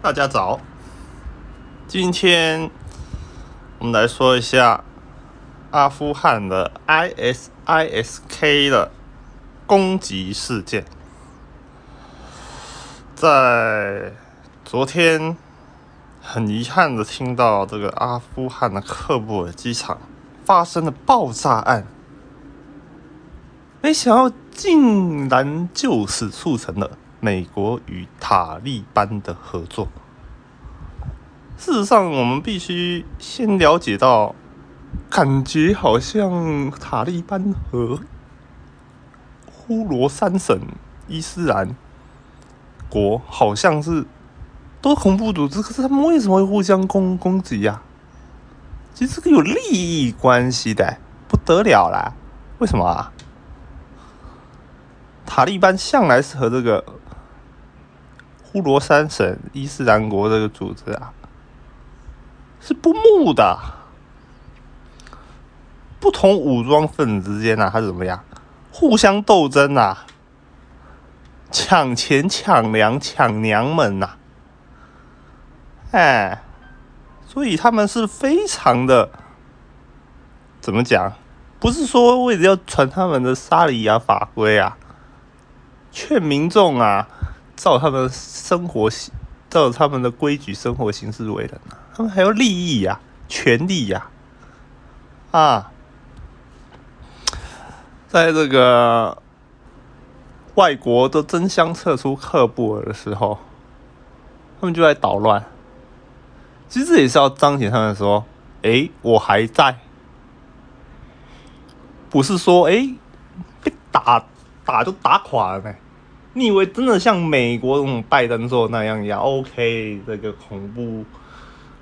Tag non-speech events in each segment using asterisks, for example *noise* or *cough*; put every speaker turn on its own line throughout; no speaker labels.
大家早，今天我们来说一下阿富汗的 ISISK 的攻击事件。在昨天，很遗憾的听到这个阿富汗的喀布尔机场发生了爆炸案，没想到竟然就此促成了。美国与塔利班的合作。事实上，我们必须先了解到，感觉好像塔利班和呼罗珊省伊斯兰国好像是都恐怖组织，可是他们为什么会互相攻攻击呀？其实这个有利益关系的，不得了啦！为什么啊？塔利班向来是和这个。呼罗珊省伊斯兰国这个组织啊，是不睦的。不同武装分子之间呢，它是怎么样？互相斗争啊，抢钱、抢粮、抢娘们呐！哎，所以他们是非常的怎么讲？不是说为了要传他们的沙里亚法规啊，劝民众啊。照他们生活，照他们的规矩生活形式为人啊，他们还有利益呀、权利呀，啊，在这个外国都争相撤出喀布尔的时候，他们就在捣乱。其实这也是要彰显他们说：“哎，我还在。”不是说“哎，被打打就打垮了没？”你以为真的像美国这种拜登说那样一样？OK，这个恐怖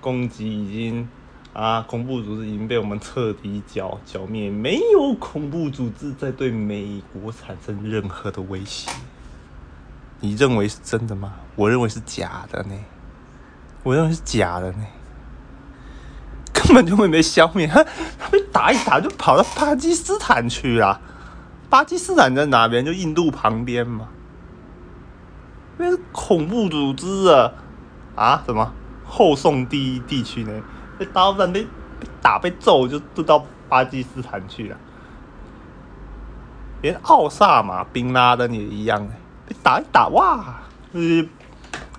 攻击已经啊，恐怖组织已经被我们彻底剿剿灭，没有恐怖组织在对美国产生任何的威胁。你认为是真的吗？我认为是假的呢。我认为是假的呢，根本就没被消灭，他 *laughs* 他被打一打就跑到巴基斯坦去了。巴基斯坦在哪边？就印度旁边嘛。那是恐怖组织啊！啊，什么后宋第一地区呢？被打不被被打被揍，就都到巴基斯坦去了。连奥萨马、宾拉登也一样，被打一打，哇，是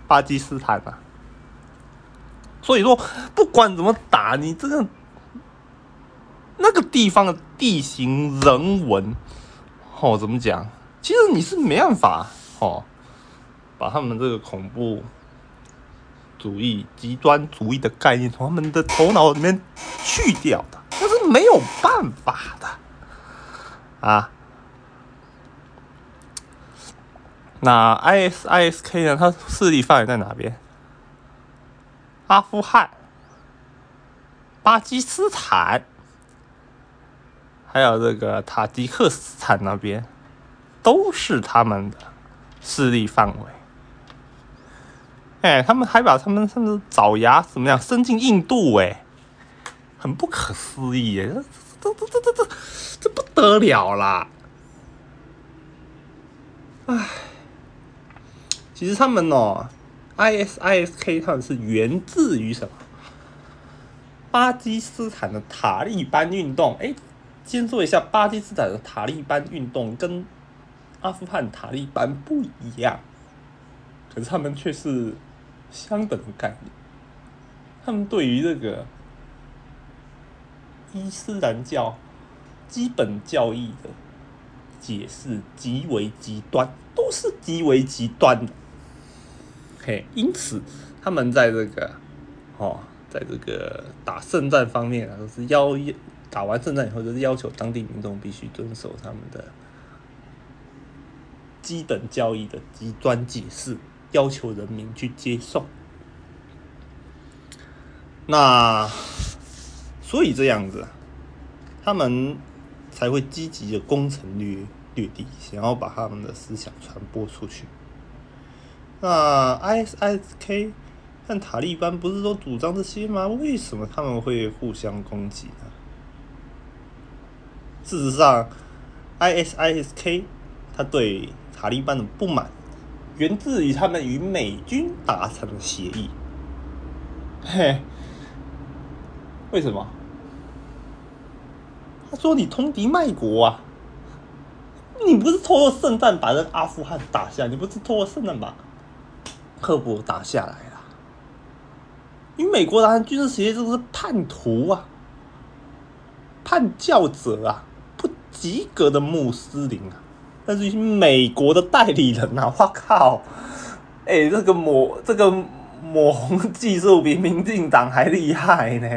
巴基斯坦啊！所以说，不管怎么打，你这个那个地方的地形、人文，哦，怎么讲？其实你是没办法，哦。把他们这个恐怖主义、极端主义的概念从他们的头脑里面去掉的，那是没有办法的啊。那 ISISK 呢？它势力范围在哪边？阿富汗、巴基斯坦，还有这个塔吉克斯坦那边，都是他们的势力范围。哎，他们还把他们甚至爪牙怎么样伸进印度？哎，很不可思议！哎，这这这这这这不得了啦！哎，其实他们哦，ISISK 他们是源自于什么？巴基斯坦的塔利班运动。哎，先说一下，巴基斯坦的塔利班运动跟阿富汗塔利班不一样，可是他们却是。相等的概念，他们对于这个伊斯兰教基本教义的解释极为极端，都是极为极端的。嘿，因此他们在这个哦，在这个打圣战方面啊，都是要打完圣战以后，就是要求当地民众必须遵守他们的基本教义的极端解释。要求人民去接受，那所以这样子，他们才会积极的攻城略略地，想要把他们的思想传播出去。那 ISISK 和塔利班不是都主张这些吗？为什么他们会互相攻击呢？事实上，ISISK 他对塔利班的不满。源自于他们与美军达成的协议。嘿，为什么？他说你通敌卖国啊！你不是通过圣战把这阿富汗打下，你不是通过圣战把赫伯打下来了？与美国达成军事协议这是叛徒啊，叛教者啊，不及格的穆斯林啊！但是美国的代理人啊，我靠！哎，*laughs* 这个抹这个抹红技术比民进党还厉害呢！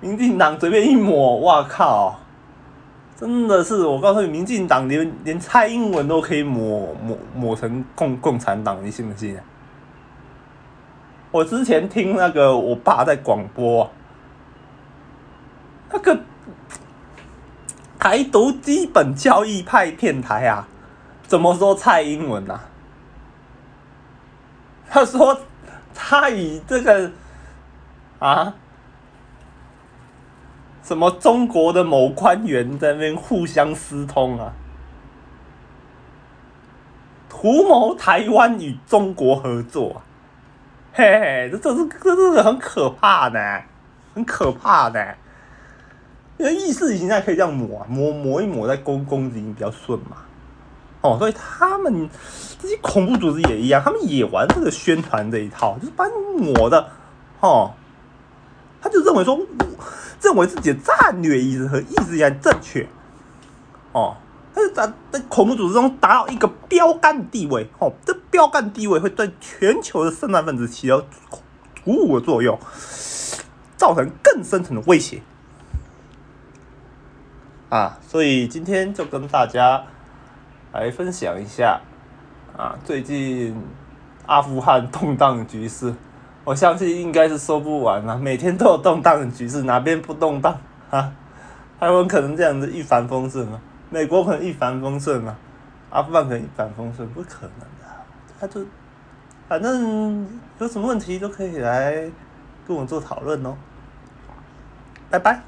民进党随便一抹，我靠！真的是，我告诉你，民进党连连蔡英文都可以抹抹抹成共共产党，你信不信？我之前听那个我爸在广播，那个。台独基本教义派电台啊，怎么说蔡英文啊？他说他以这个啊，什么中国的某官员在那边互相私通啊，图谋台湾与中国合作啊，嘿嘿，这这是这这是很可怕的，很可怕的。因为意识形态可以这样抹啊，抹抹一抹在攻攻击比较顺嘛，哦，所以他们这些恐怖组织也一样，他们也玩这个宣传这一套，就是把你抹的，哦，他就认为说，认为自己的战略意识和意识形态正确，哦，他就在在恐怖组织中达到一个标杆地位，哦，这标杆地位会对全球的圣战分子起到鼓舞的作用，造成更深层的威胁。啊，所以今天就跟大家来分享一下啊，最近阿富汗动荡局势，*laughs* 我相信应该是说不完了，每天都有动荡的局势，哪边不动荡 *laughs* 啊？台湾可能这样子一帆风顺吗？美国可能一帆风顺吗？阿富汗可能一帆风顺？不可能的，他就反正有什么问题都可以来跟我做讨论哦，拜拜。